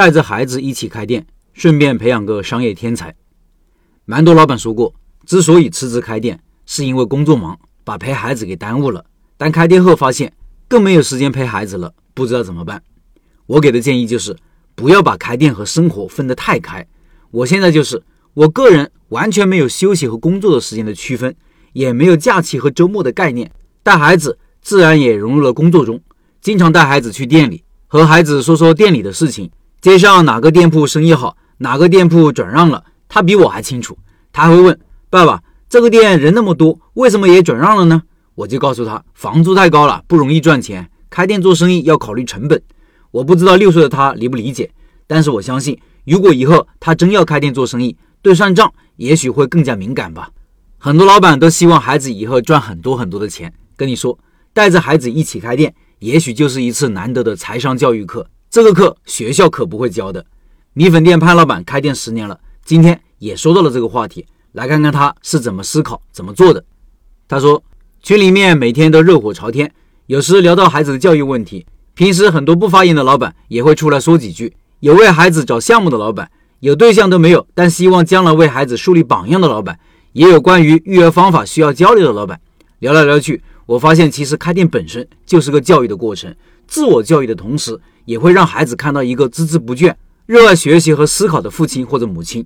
带着孩子一起开店，顺便培养个商业天才。蛮多老板说过，之所以辞职开店，是因为工作忙，把陪孩子给耽误了。但开店后发现，更没有时间陪孩子了，不知道怎么办。我给的建议就是，不要把开店和生活分得太开。我现在就是，我个人完全没有休息和工作的时间的区分，也没有假期和周末的概念。带孩子自然也融入了工作中，经常带孩子去店里，和孩子说说店里的事情。街上哪个店铺生意好，哪个店铺转让了，他比我还清楚。他会问爸爸：“这个店人那么多，为什么也转让了呢？”我就告诉他：“房租太高了，不容易赚钱。开店做生意要考虑成本。”我不知道六岁的他理不理解，但是我相信，如果以后他真要开店做生意，对算账也许会更加敏感吧。很多老板都希望孩子以后赚很多很多的钱，跟你说，带着孩子一起开店，也许就是一次难得的财商教育课。这个课学校可不会教的。米粉店潘老板开店十年了，今天也说到了这个话题，来看看他是怎么思考、怎么做的。他说，群里面每天都热火朝天，有时聊到孩子的教育问题，平时很多不发言的老板也会出来说几句。有为孩子找项目的老板，有对象都没有，但希望将来为孩子树立榜样的老板，也有关于育儿方法需要交流的老板。聊来聊去，我发现其实开店本身就是个教育的过程，自我教育的同时。也会让孩子看到一个孜孜不倦、热爱学习和思考的父亲或者母亲。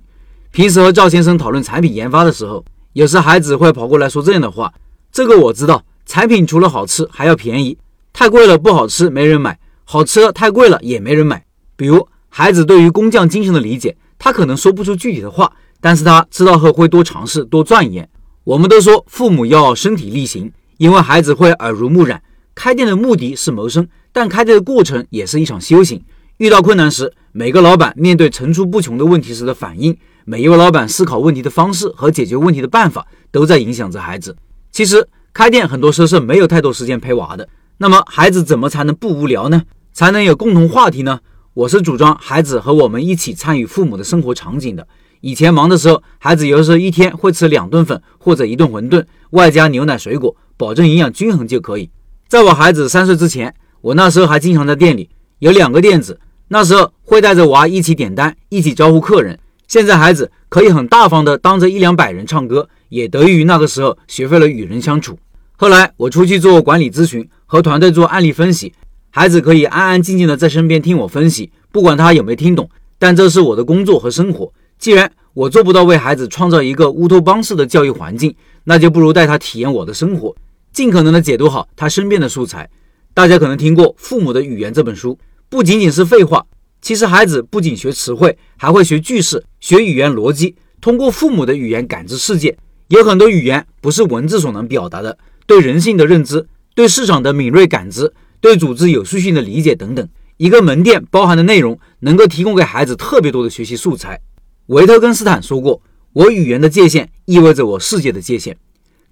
平时和赵先生讨论产品研发的时候，有时孩子会跑过来说这样的话：“这个我知道，产品除了好吃还要便宜，太贵了不好吃，没人买；好吃太贵了也没人买。”比如孩子对于工匠精神的理解，他可能说不出具体的话，但是他知道后会多尝试、多钻研。我们都说父母要身体力行，因为孩子会耳濡目染。开店的目的是谋生。但开店的过程也是一场修行。遇到困难时，每个老板面对层出不穷的问题时的反应，每一位老板思考问题的方式和解决问题的办法，都在影响着孩子。其实开店很多时候是没有太多时间陪娃的。那么孩子怎么才能不无聊呢？才能有共同话题呢？我是主张孩子和我们一起参与父母的生活场景的。以前忙的时候，孩子有的时候一天会吃两顿粉或者一顿馄饨，外加牛奶水果，保证营养均衡就可以。在我孩子三岁之前。我那时候还经常在店里，有两个店子，那时候会带着娃一起点单，一起招呼客人。现在孩子可以很大方的当着一两百人唱歌，也得益于那个时候学会了与人相处。后来我出去做管理咨询，和团队做案例分析，孩子可以安安静静的在身边听我分析，不管他有没有听懂，但这是我的工作和生活。既然我做不到为孩子创造一个乌托邦式的教育环境，那就不如带他体验我的生活，尽可能的解读好他身边的素材。大家可能听过《父母的语言》这本书，不仅仅是废话。其实孩子不仅学词汇，还会学句式、学语言逻辑，通过父母的语言感知世界。有很多语言不是文字所能表达的，对人性的认知、对市场的敏锐感知、对组织有序性的理解等等。一个门店包含的内容，能够提供给孩子特别多的学习素材。维特根斯坦说过：“我语言的界限意味着我世界的界限。”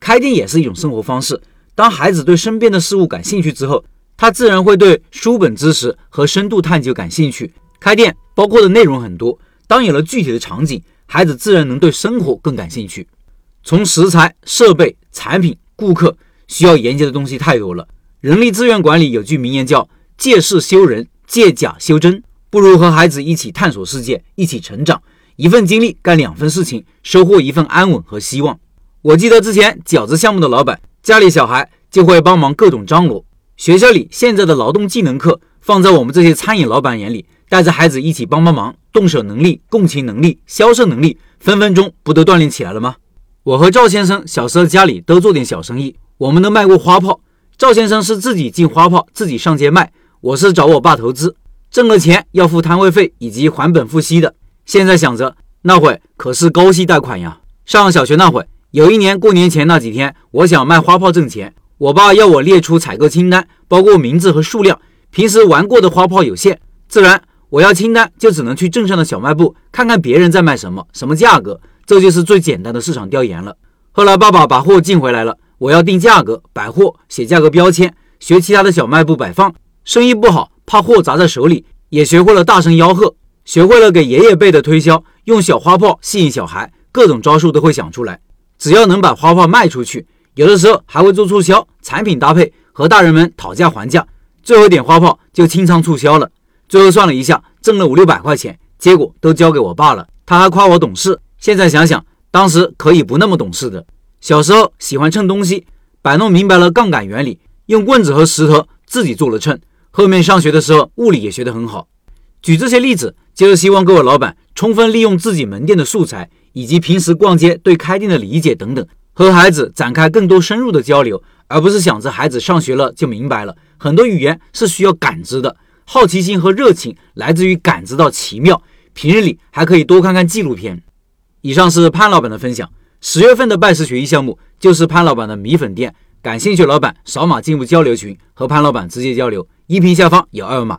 开店也是一种生活方式。当孩子对身边的事物感兴趣之后，他自然会对书本知识和深度探究感兴趣。开店包括的内容很多，当有了具体的场景，孩子自然能对生活更感兴趣。从食材、设备、产品、顾客需要研究的东西太多了。人力资源管理有句名言叫“借势修人，借假修真”，不如和孩子一起探索世界，一起成长。一份精力干两份事情，收获一份安稳和希望。我记得之前饺子项目的老板家里小孩就会帮忙各种张罗。学校里现在的劳动技能课，放在我们这些餐饮老板眼里，带着孩子一起帮帮忙，动手能力、共情能力、销售能力，分分钟不都锻炼起来了吗？我和赵先生小时候家里都做点小生意，我们都卖过花炮。赵先生是自己进花炮，自己上街卖；我是找我爸投资，挣了钱要付摊位费以及还本付息的。现在想着那会可是高息贷款呀。上小学那会，有一年过年前那几天，我想卖花炮挣钱。我爸要我列出采购清单，包括名字和数量。平时玩过的花炮有限，自然我要清单就只能去镇上的小卖部看看别人在卖什么，什么价格。这就是最简单的市场调研了。后来爸爸把货进回来了，我要定价格、摆货、写价格标签，学其他的小卖部摆放。生意不好，怕货砸在手里，也学会了大声吆喝，学会了给爷爷辈的推销，用小花炮吸引小孩，各种招数都会想出来。只要能把花炮卖出去。有的时候还会做促销，产品搭配和大人们讨价还价，最后一点花炮就清仓促销了。最后算了一下，挣了五六百块钱，结果都交给我爸了。他还夸我懂事。现在想想，当时可以不那么懂事的。小时候喜欢称东西，摆弄明白了杠杆原理，用棍子和石头自己做了秤。后面上学的时候，物理也学得很好。举这些例子，就是希望各位老板充分利用自己门店的素材，以及平时逛街对开店的理解等等，和孩子展开更多深入的交流，而不是想着孩子上学了就明白了。很多语言是需要感知的。好奇心和热情来自于感知到奇妙。平日里还可以多看看纪录片。以上是潘老板的分享。十月份的拜师学艺项目就是潘老板的米粉店，感兴趣老板扫码进入交流群，和潘老板直接交流。音频下方有二维码。